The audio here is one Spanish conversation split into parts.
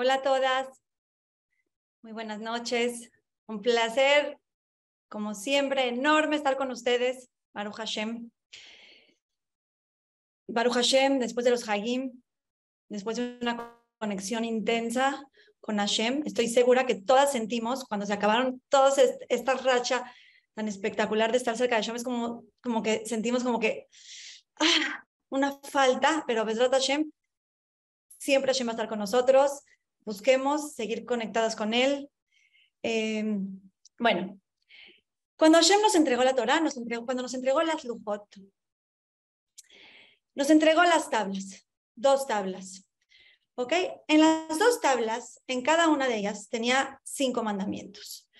Hola a todas. Muy buenas noches. Un placer, como siempre, enorme estar con ustedes. Baruch Hashem. Baruch Hashem, después de los Hagim, después de una conexión intensa con Hashem, estoy segura que todas sentimos cuando se acabaron todas esta racha tan espectacular de estar cerca de Hashem, es como, como que sentimos como que ah, una falta, pero Besrat Hashem, siempre Hashem va a estar con nosotros, busquemos seguir conectadas con Él. Em, bueno, cuando Hashem nos entregó la Torah, nos entregó, cuando nos entregó las Lujot, nos entregó las tablas, dos tablas. ¿Ok? En las dos tablas, en cada una de ellas, tenía cinco mandamientos.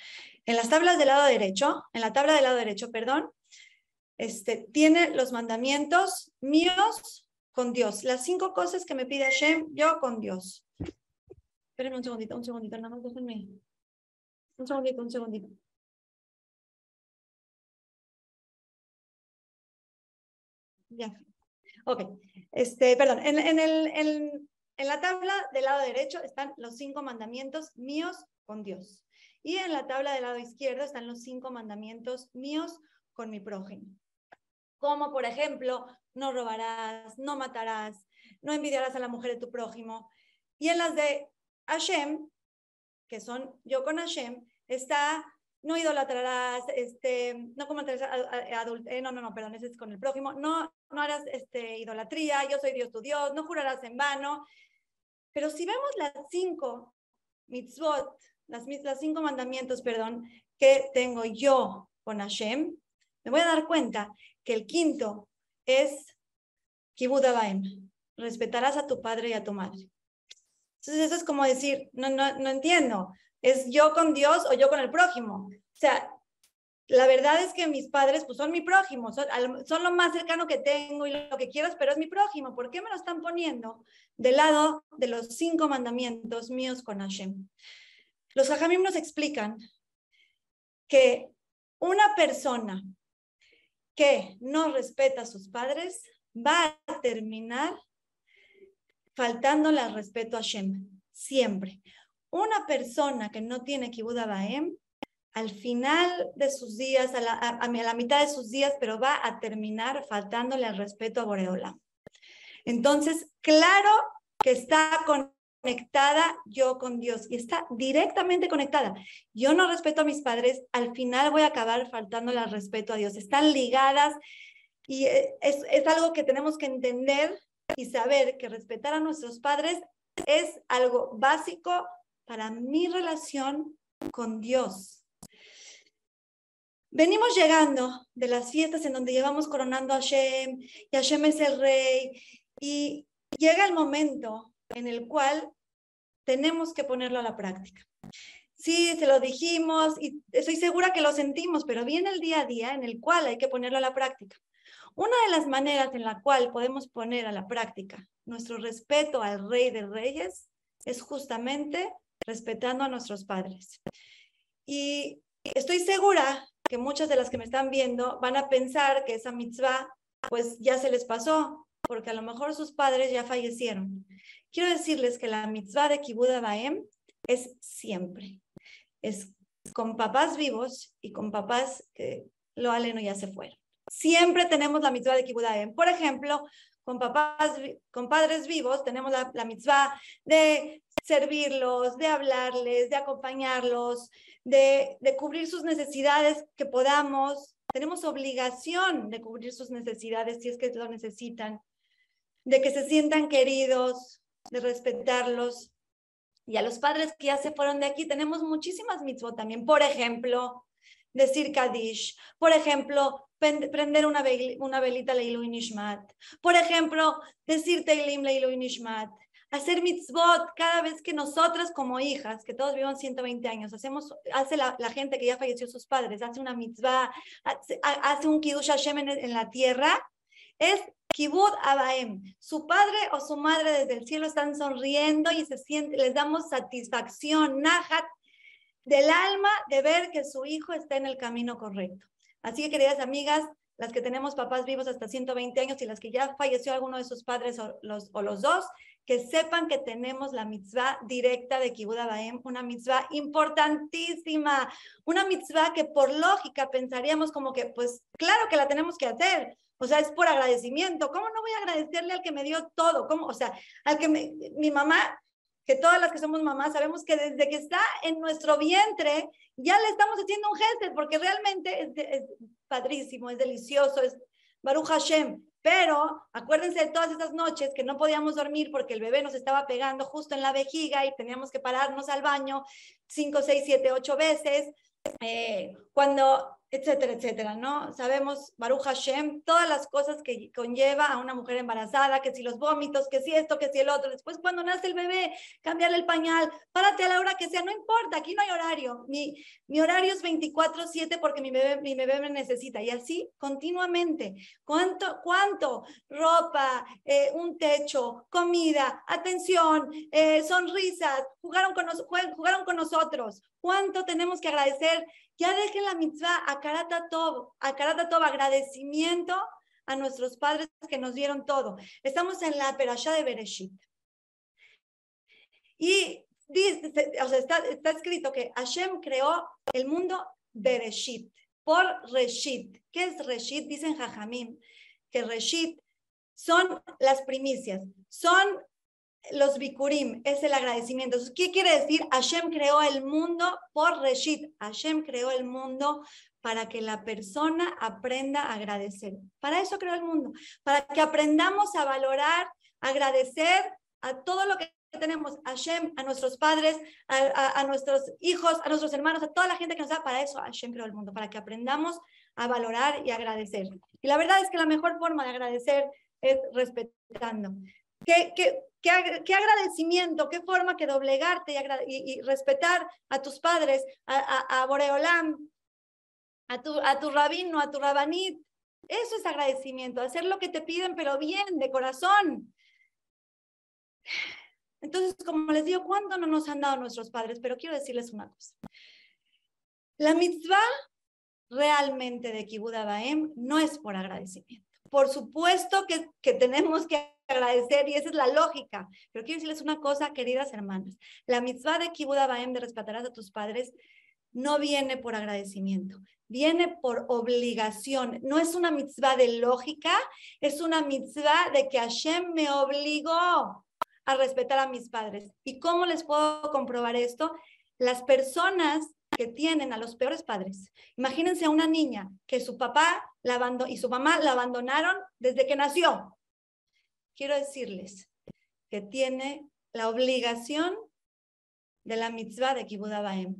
En las tablas del lado derecho, en la tabla del lado derecho, perdón, este, tiene los mandamientos míos con Dios. Las cinco cosas que me pide Hashem, yo con Dios. Espérenme un segundito, un segundito, nada más déjenme. Un segundito, un segundito. Ya. Ok. Este, perdón. En, en, el, en, en la tabla del lado derecho están los cinco mandamientos míos con Dios. Y en la tabla del lado izquierdo están los cinco mandamientos míos con mi prójimo. Como por ejemplo, no robarás, no matarás, no envidiarás a la mujer de tu prójimo. Y en las de Hashem, que son yo con Hashem, está no idolatrarás, este, no cometerás eh, no, no, no, perdón, ese es con el prójimo, no, no harás este, idolatría, yo soy Dios tu Dios, no jurarás en vano. Pero si vemos las cinco mitzvot, las, las cinco mandamientos, perdón, que tengo yo con Hashem, me voy a dar cuenta que el quinto es Kibud respetarás a tu padre y a tu madre. Entonces eso es como decir, no, no, no entiendo, ¿es yo con Dios o yo con el prójimo? O sea, la verdad es que mis padres pues son mi prójimo, son, son, lo más cercano que tengo y lo que quieras, pero es mi prójimo. ¿Por qué me lo están poniendo del lado de los cinco mandamientos míos con Hashem? Los hajamim nos explican que una persona que no respeta a sus padres va a terminar faltándole al respeto a Hashem, siempre. Una persona que no tiene Kibbutz Baem, al final de sus días, a la, mitad de sus días, pero va a terminar faltándole al respeto a Boreola. Entonces, claro que está conectada yo con Dios y está directamente conectada. Yo no respeto a mis padres, al final voy a acabar faltándole al respeto a Dios. Están ligadas y es, es algo que tenemos que entender y saber que respetar a nuestros padres es algo básico para mi relación con Dios. Venimos llegando de las fiestas en donde llevamos coronando a Hashem y Hashem es el rey y llega el momento en el cual tenemos que ponerlo a la práctica. Sí, se lo dijimos y estoy segura que lo sentimos, pero viene el día a día en el cual hay que ponerlo a la práctica. Una de las maneras en la cual podemos poner a la práctica nuestro respeto al Rey de Reyes es justamente respetando a nuestros padres. Y estoy segura que muchas de las que me están viendo van a pensar que esa mitzvah pues ya se les pasó, porque a lo mejor sus padres ya fallecieron. Quiero decirles que la mitzvah de Kibbutz Baem es siempre. Es con papás vivos y con papás que lo aleno ya se fueron. Siempre tenemos la mitzvah de Kibudaem. Por ejemplo, con papás, con padres vivos, tenemos la, la mitzvah de servirlos, de hablarles, de acompañarlos, de, de cubrir sus necesidades que podamos. Tenemos obligación de cubrir sus necesidades si es que lo necesitan, de que se sientan queridos, de respetarlos. Y a los padres que ya se fueron de aquí, tenemos muchísimas mitzvot también. Por ejemplo, decir Kadish. Por ejemplo, prender una, una velita Leilu Nishmat. Por ejemplo, decir Teilim Leilu Nishmat. Hacer mitzvot cada vez que nosotras como hijas, que todos vivan 120 años, hacemos, hace la, gente que ya falleció sus padres, hace una mitzvah, hace, un kiddush Hashem en, la tierra, es kibud abaem. Su padre o su madre desde el cielo están sonriendo y se siente, les damos satisfacción, nahat, del alma de ver que su hijo está en el camino correcto. Así que, queridas amigas, las que tenemos papás vivos hasta 120 años y las que ya falleció alguno de sus padres o los, o los dos, que sepan que tenemos la mitzvah directa de Kibbutz Baem, una mitzvah importantísima, una mitzvah que por lógica pensaríamos como que, pues claro que la tenemos que hacer, o sea, es por agradecimiento. ¿Cómo no voy a agradecerle al que me dio todo? ¿Cómo? O sea, al que mi mamá, que todas las que somos mamás sabemos que desde que está en nuestro vientre ya le estamos haciendo un gesto, porque realmente es, padrísimo, es delicioso, es Baruch Hashem. Pero acuérdense de todas esas noches que no podíamos dormir porque el bebé nos estaba pegando justo en la vejiga y teníamos que pararnos al baño cinco, seis, siete, ocho veces. Eh, cuando etcétera, etcétera, ¿no? Sabemos, Baruch Hashem, todas las cosas que conlleva a una mujer embarazada, que si los vómitos, que si esto, que si el otro, después cuando nace el bebé, cambiarle el pañal, párate a la hora que sea, no importa, aquí no hay horario, mi, mi horario es 24/7 porque mi bebé, mi bebé me necesita, y así continuamente, ¿cuánto, cuánto? Ropa, eh, un techo, comida, atención, eh, sonrisas, jugaron con, jugaron con nosotros, ¿cuánto tenemos que agradecer ya dejen la mitzvah a Karata Tov, agradecimiento a nuestros padres que nos dieron todo. Estamos en la Perashá de Bereshit. Y dice, o sea, está, está, escrito que Hashem creó el mundo Bereshit, por Reshit. ¿Qué es Reshit? Dicen Jajamim, que Reshit son las primicias, son los bikurim, es el agradecimiento. ¿Qué quiere decir? Hashem creó el mundo por Reshit. Hashem creó el mundo para que la persona aprenda a agradecer. Para eso creó el mundo, para que aprendamos a valorar, agradecer a todo lo que tenemos, a Hashem, a nuestros padres, a, nuestros hijos, a nuestros hermanos, a toda la gente que nos da. Para eso Hashem creó el mundo, para que aprendamos a valorar y agradecer. Y la verdad es que la mejor forma de agradecer es respetando. ¿Qué, qué, qué, agradecimiento, qué forma que doblegarte y, respetar a tus padres, a, a, Boreolam, a tu, a tu rabino, a tu rabanit. Eso es agradecimiento, hacer lo que te piden, pero bien, de corazón. Entonces, como les digo, ¿cuánto no nos han dado nuestros padres? Pero quiero decirles una cosa. La mitzvah realmente de Kibbutz Baem no es por agradecimiento. Por supuesto que, que tenemos que agradecer y esa es la lógica. Pero quiero decirles una cosa, queridas hermanas. La mitzvah de Kibbutz Baem de respetarás a tus padres no viene por agradecimiento, viene por obligación. No es una mitzvah de lógica, es una mitzvah de que Hashem me obligó a respetar a mis padres. ¿Y cómo les puedo comprobar esto? Las personas que tienen a los peores padres. Imagínense a una niña que su papá la y su mamá la abandonaron desde que nació quiero decirles que tiene la obligación de la mitzvah de Kibbutz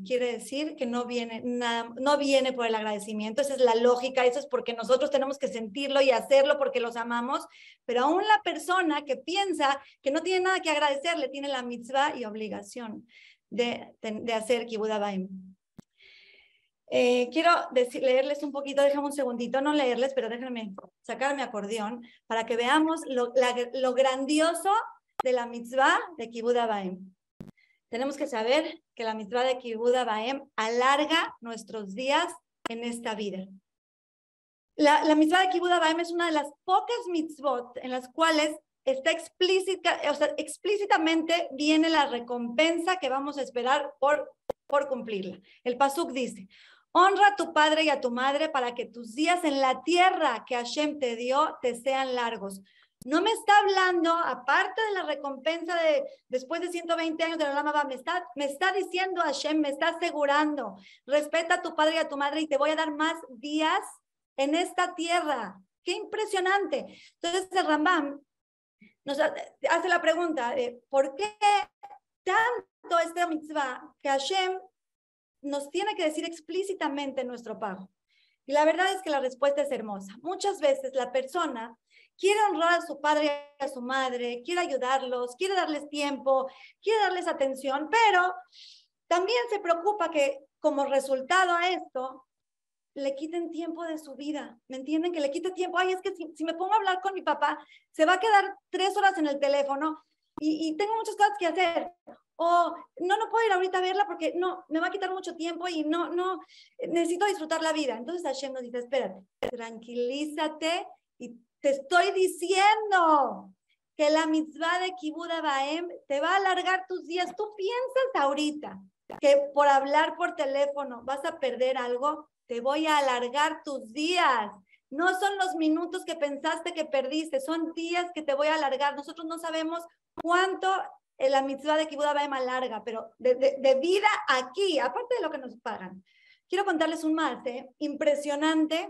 Quiere decir que no viene, nada, no viene por el agradecimiento, esa es la lógica, eso es porque nosotros tenemos que sentirlo y hacerlo porque los amamos, pero aún la persona que piensa que no tiene nada que agradecerle tiene la mitzvah y obligación de, de, hacer Kibbutz eh, quiero leerles un poquito, déjame un segundito, no leerles, pero déjenme sacar mi acordeón para que veamos lo, lo grandioso de la mitzvah de Kibbutz Baem. Tenemos que saber que la mitzvah de Kibbutz Baem alarga nuestros días en esta vida. La, la mitzvah de Kibbutz Baem es una de las pocas mitzvot en las cuales está explícita, o sea, explícitamente viene la recompensa que vamos a esperar por, por cumplirla. El Pasuk dice, Honra a tu padre y a tu madre para que tus días en la tierra que Hashem te dio te sean largos. No me está hablando, aparte de la recompensa de después de 120 años de la Lama, me está, me está diciendo Hashem, me está asegurando, respeta a tu padre y a tu madre y te voy a dar más días en esta tierra. Qué impresionante. Entonces el Rambam nos hace la pregunta, ¿por qué tanto esta mitzvah que Hashem nos tiene que decir explícitamente nuestro pago. Y la verdad es que la respuesta es hermosa. Muchas veces la persona quiere honrar a su padre y a su madre, quiere ayudarlos, quiere darles tiempo, quiere darles atención, pero también se preocupa que como resultado a esto le quiten tiempo de su vida. ¿Me entienden? Que le quite tiempo. Ay, es que si, me pongo a hablar con mi papá, se va a quedar tres horas en el teléfono y, y tengo muchas cosas que hacer o no, no puedo ir ahorita a verla porque no, me va a quitar mucho tiempo y no, no, necesito disfrutar la vida. Entonces Hashem nos dice, espérate, tranquilízate y te estoy diciendo que la mitzvah de Kibbutz Baem te va a alargar tus días. Tú piensas ahorita que por hablar por teléfono vas a perder algo, te voy a alargar tus días. No son los minutos que pensaste que perdiste, son días que te voy a alargar. Nosotros no sabemos cuánto la mitzvah de Kibbutz Baem alarga, pero de, vida aquí, aparte de lo que nos pagan. Quiero contarles un mate impresionante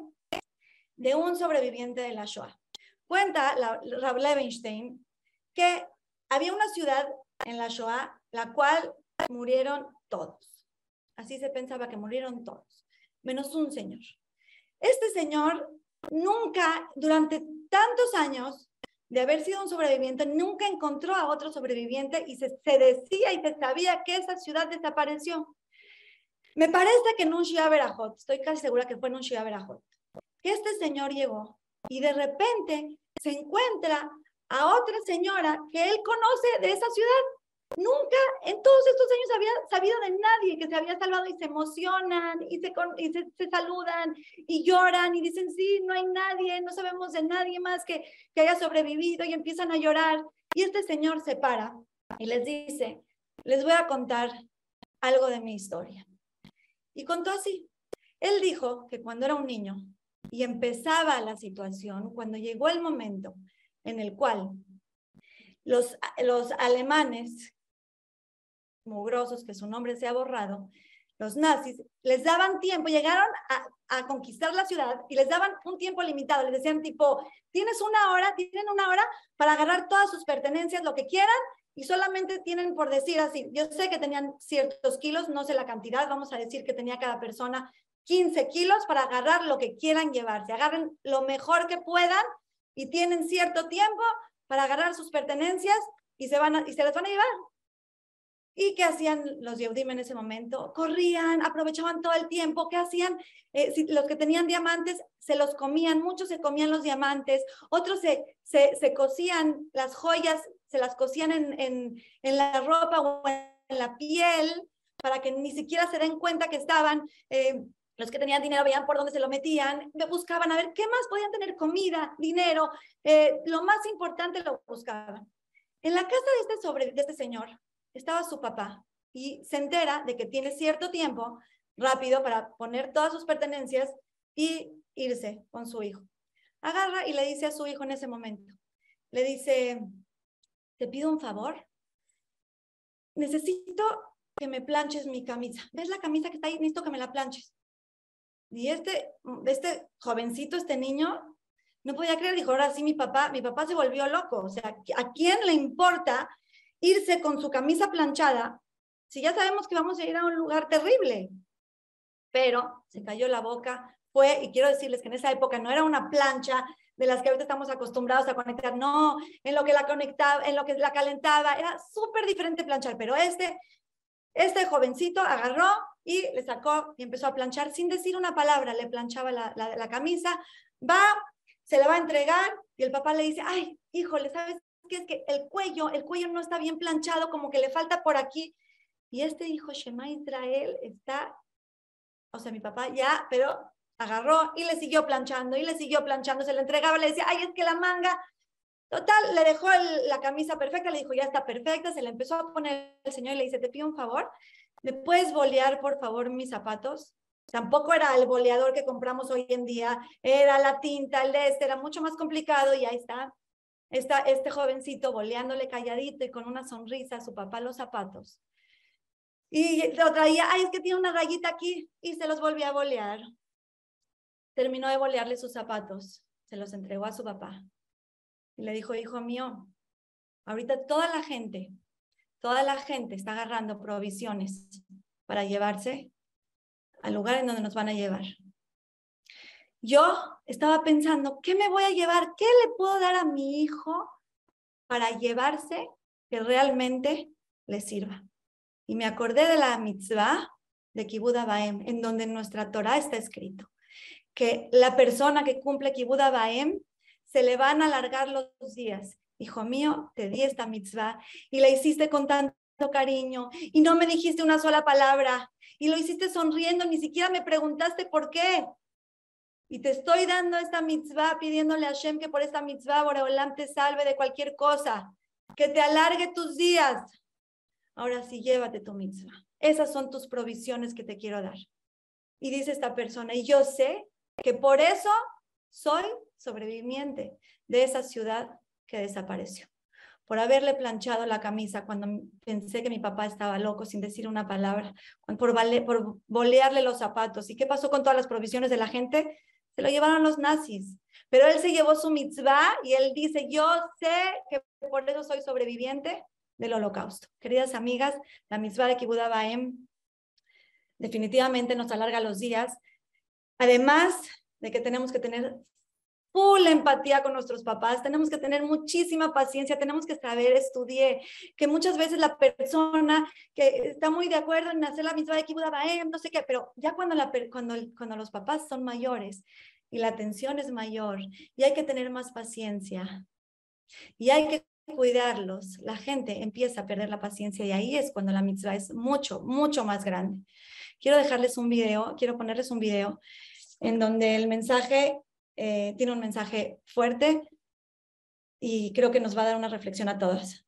de un sobreviviente de la Shoah. Cuenta la, Levenstein que había una ciudad en la Shoah la cual murieron todos. Así se pensaba que murieron todos, menos un señor. Este señor nunca, durante tantos años de haber sido un sobreviviente, nunca encontró a otro sobreviviente y se, decía y se sabía que esa ciudad desapareció. Me parece que en un Shia estoy casi segura que fue en un Shia que este señor llegó y de repente se encuentra a otra señora que él conoce de esa ciudad. Nunca en todos estos años había sabido de nadie que se había salvado y se emocionan y se, y se, saludan y lloran y dicen, sí, no hay nadie, no sabemos de nadie más que, que haya sobrevivido y empiezan a llorar. Y este señor se para y les dice, les voy a contar algo de mi historia. Y contó así. Él dijo que cuando era un niño y empezaba la situación, cuando llegó el momento en el cual los, los alemanes mugrosos, que su nombre se ha borrado, los nazis, les daban tiempo, llegaron a, a, conquistar la ciudad y les daban un tiempo limitado. Les decían tipo, tienes una hora, tienen una hora para agarrar todas sus pertenencias, lo que quieran, y solamente tienen por decir así, yo sé que tenían ciertos kilos, no sé la cantidad, vamos a decir que tenía cada persona 15 kilos para agarrar lo que quieran llevarse. Agarren lo mejor que puedan y tienen cierto tiempo para agarrar sus pertenencias y se, van y se las van a llevar. ¿Y qué hacían los Yehudim en ese momento? Corrían, aprovechaban todo el tiempo. ¿Qué hacían? Eh, si, los que tenían diamantes se los comían, muchos se comían los diamantes, otros se, se, se cosían las joyas, se las cosían en, en, en, la ropa o en la piel para que ni siquiera se den cuenta que estaban eh, los que tenían dinero veían por dónde se lo metían, buscaban a ver qué más podían tener, comida, dinero, eh, lo más importante lo buscaban. En la casa de este, sobre, de este señor estaba su papá y se entera de que tiene cierto tiempo rápido para poner todas sus pertenencias y irse con su hijo. Agarra y le dice a su hijo en ese momento, le dice, te pido un favor, necesito que me planches mi camisa. ¿Ves la camisa que está ahí? Necesito que me la planches. Y este, este jovencito, este niño, no podía creer, dijo, ahora sí mi papá, mi papá se volvió loco. O sea, ¿a quién le importa irse con su camisa planchada si ya sabemos que vamos a ir a un lugar terrible? Pero se cayó la boca, fue, y quiero decirles que en esa época no era una plancha de las que ahorita estamos acostumbrados a conectar, no, en lo que la conectaba, en lo que la calentaba, era súper diferente planchar, pero este, este jovencito agarró, y le sacó y empezó a planchar sin decir una palabra, le planchaba la, la, camisa, va, se la va a entregar y el papá le dice, ay, híjole, ¿sabes qué? Es que el cuello, el cuello no está bien planchado, como que le falta por aquí. Y este hijo, Shema Israel, está, o sea, mi papá ya, pero agarró y le siguió planchando y le siguió planchando, se le entregaba, le decía, ay, es que la manga, total, le dejó la camisa perfecta, le dijo, ya está perfecta, se le empezó a poner el señor y le dice, te pido un favor, ¿me puedes bolear, por favor, mis zapatos? Tampoco era el boleador que compramos hoy en día, era la tinta, el de este, era mucho más complicado y ahí está, está este jovencito boleándole calladito y con una sonrisa a su papá los zapatos. Y lo traía, ay, es que tiene una rayita aquí y se los volvió a bolear. Terminó de bolearle sus zapatos, se los entregó a su papá y le dijo, hijo mío, ahorita toda la gente toda la gente está agarrando provisiones para llevarse al lugar en donde nos van a llevar. Yo estaba pensando, ¿qué me voy a llevar? ¿Qué le puedo dar a mi hijo para llevarse que realmente le sirva? Y me acordé de la mitzvah de Kibbutz Baem, en donde en nuestra Torah está escrito que la persona que cumple Kibbutz Baem se le van a alargar los días Hijo mío, te di esta mitzvah y la hiciste con tanto cariño y no me dijiste una sola palabra y lo hiciste sonriendo, ni siquiera me preguntaste por qué. Y te estoy dando esta mitzvah, pidiéndole a Hashem que por esta mitzvah Boreolam te salve de cualquier cosa, que te alargue tus días. Ahora sí, llévate tu mitzvah. Esas son tus provisiones que te quiero dar. Y dice esta persona, y yo sé que por eso soy sobreviviente de esa ciudad que desapareció. Por haberle planchado la camisa cuando pensé que mi papá estaba loco sin decir una palabra, por, por bolearle los zapatos. ¿Y qué pasó con todas las provisiones de la gente? Se lo llevaron los nazis. Pero él se llevó su mitzvah y él dice, yo sé que por eso soy sobreviviente del holocausto. Queridas amigas, la mitzvah de Kibbutz Baem definitivamente nos alarga los días. Además de que tenemos que tener full empatía con nuestros papás, tenemos que tener muchísima paciencia, tenemos que saber, estudiar, que muchas veces la persona que está muy de acuerdo en hacer la misma de Kibbutz no sé qué, pero ya cuando, la, cuando, cuando los papás son mayores y la atención es mayor y hay que tener más paciencia y hay que cuidarlos, la gente empieza a perder la paciencia y ahí es cuando la mitzvah es mucho, mucho más grande. Quiero dejarles un video, quiero ponerles un video en donde el mensaje eh, tiene un mensaje fuerte y creo que nos va a dar una reflexión a todos.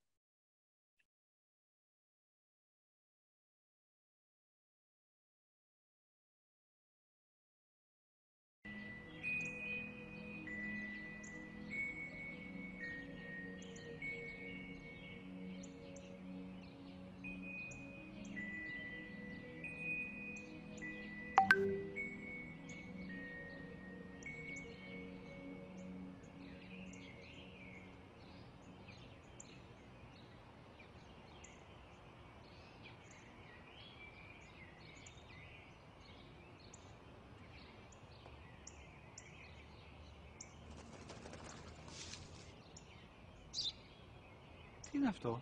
Είναι αυτό;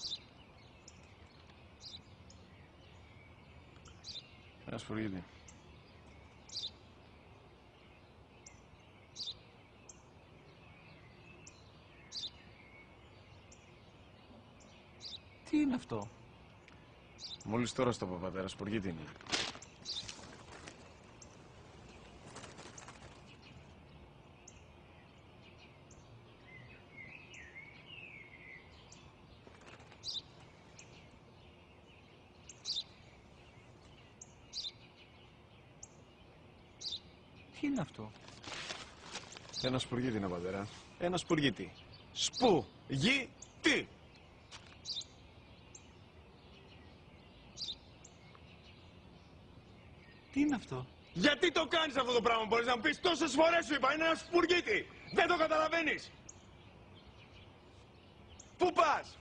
Ένας σφουργίτη. Τι είναι αυτό; Μόλις τώρα στο παπατέρα, σπουργίτη είναι. Τι είναι αυτό; Ένα σπουργίτη είναι, πατέρα. Ένα σπουργίτη. Σπου, γη, τι. Τι είναι αυτό; Γιατί το κάνεις αυτό το πράγμα, μπορείς να μου πεις τόσες φορές σου είπα, είναι ένα σπουργίτη. Δεν το καταλαβαίνεις. Πού πας;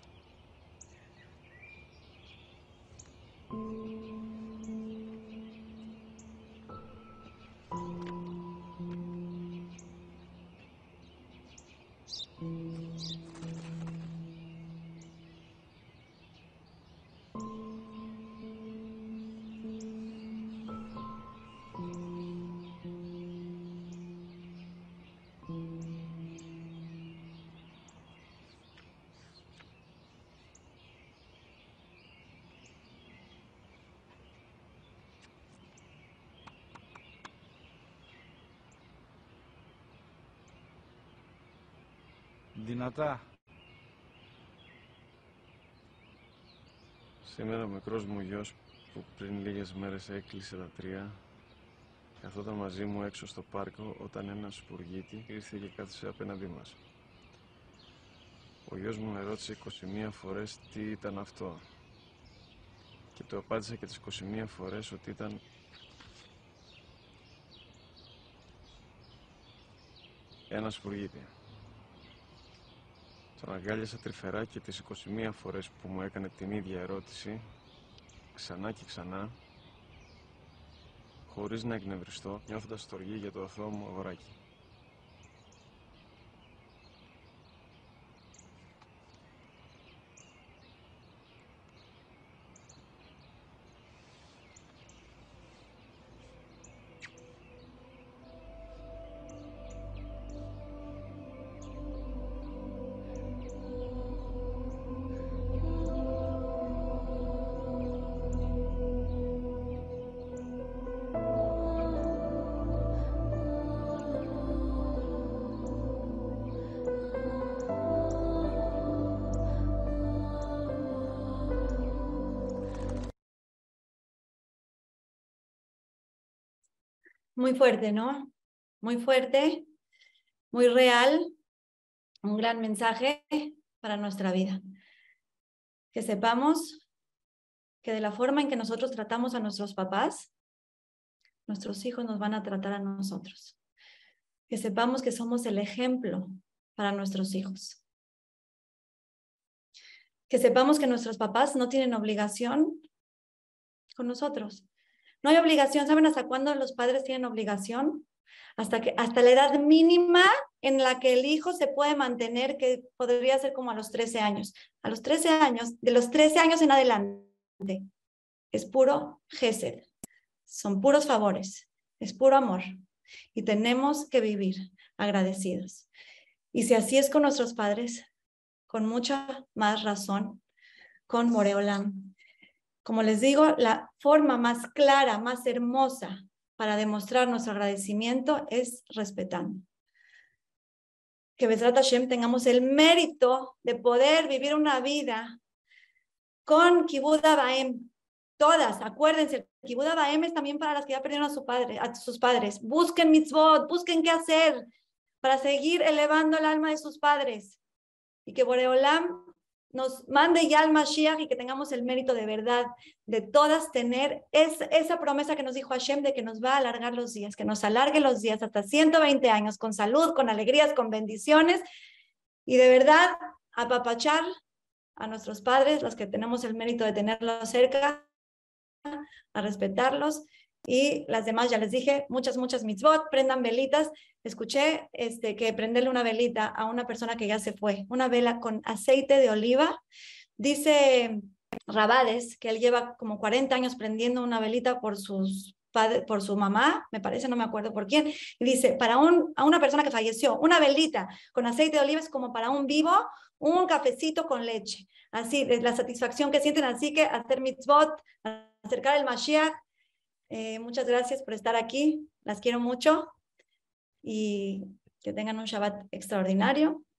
Δυνατά. Σήμερα ο μικρός μου γιος που πριν λίγες μέρες έκλεισε τα τρία καθόταν μαζί μου έξω στο πάρκο όταν ένας σπουργίτης ήρθε και κάθισε απέναντί μας. Ο γιος μου με ρώτησε 21 φορές τι ήταν αυτό και του απάντησα και τις 21 φορές ότι ήταν ένας σπουργίτη. Τον αγκάλιασα τρυφερά και τις 21 φορές που μου έκανε την ίδια ερώτηση, ξανά και ξανά, χωρίς να εκνευριστώ, νιώθοντας στοργή για το αθώο μου αγοράκι. Muy fuerte, ¿no? Muy fuerte, muy real, un gran mensaje para nuestra vida. Que sepamos que de la forma en que nosotros tratamos a nuestros papás, nuestros hijos nos van a tratar a nosotros. Que sepamos que somos el ejemplo para nuestros hijos. Que sepamos que nuestros papás no tienen obligación con nosotros. No hay obligación. ¿Saben hasta cuándo los padres tienen obligación? Hasta, que, hasta la edad mínima en la que el hijo se puede mantener, que podría ser como a los 13 años. A los 13 años, de los 13 años en adelante, es puro gesed. Son puros favores, es puro amor. Y tenemos que vivir agradecidos. Y si así es con nuestros padres, con mucha más razón, con Moreolam. Como les digo, la forma más clara, más hermosa para demostrar nuestro agradecimiento es respetando. Que Besrat Hashem tengamos el mérito de poder vivir una vida con Kibud Baem. Todas, acuérdense, Kibud Baem es también para las que ya perdieron a, a sus padres. Busquen mitzvot, busquen qué hacer para seguir elevando el alma de sus padres. Y que Boreolam nos mande ya al Mashiach y que tengamos el mérito de verdad de todas tener esa promesa que nos dijo Hashem de que nos va a alargar los días, que nos alargue los días hasta 120 años con salud, con alegrías, con bendiciones y de verdad apapachar a nuestros padres, los que tenemos el mérito de tenerlos cerca, a respetarlos y las demás, ya les dije, muchas, muchas mitzvot, prendan velitas. Escuché este, que prenderle una velita a una persona que ya se fue, una vela con aceite de oliva. Dice Rabades que él lleva como 40 años prendiendo una velita por sus por su mamá, me parece, no me acuerdo por quién, y dice, para un, a una persona que falleció, una velita con aceite de oliva es como para un vivo, un cafecito con leche. Así, la satisfacción que sienten, así que hacer mitzvot, acercar el Mashiach, eh, muchas gracias por estar aquí. Las quiero mucho y que tengan un Shabbat extraordinario.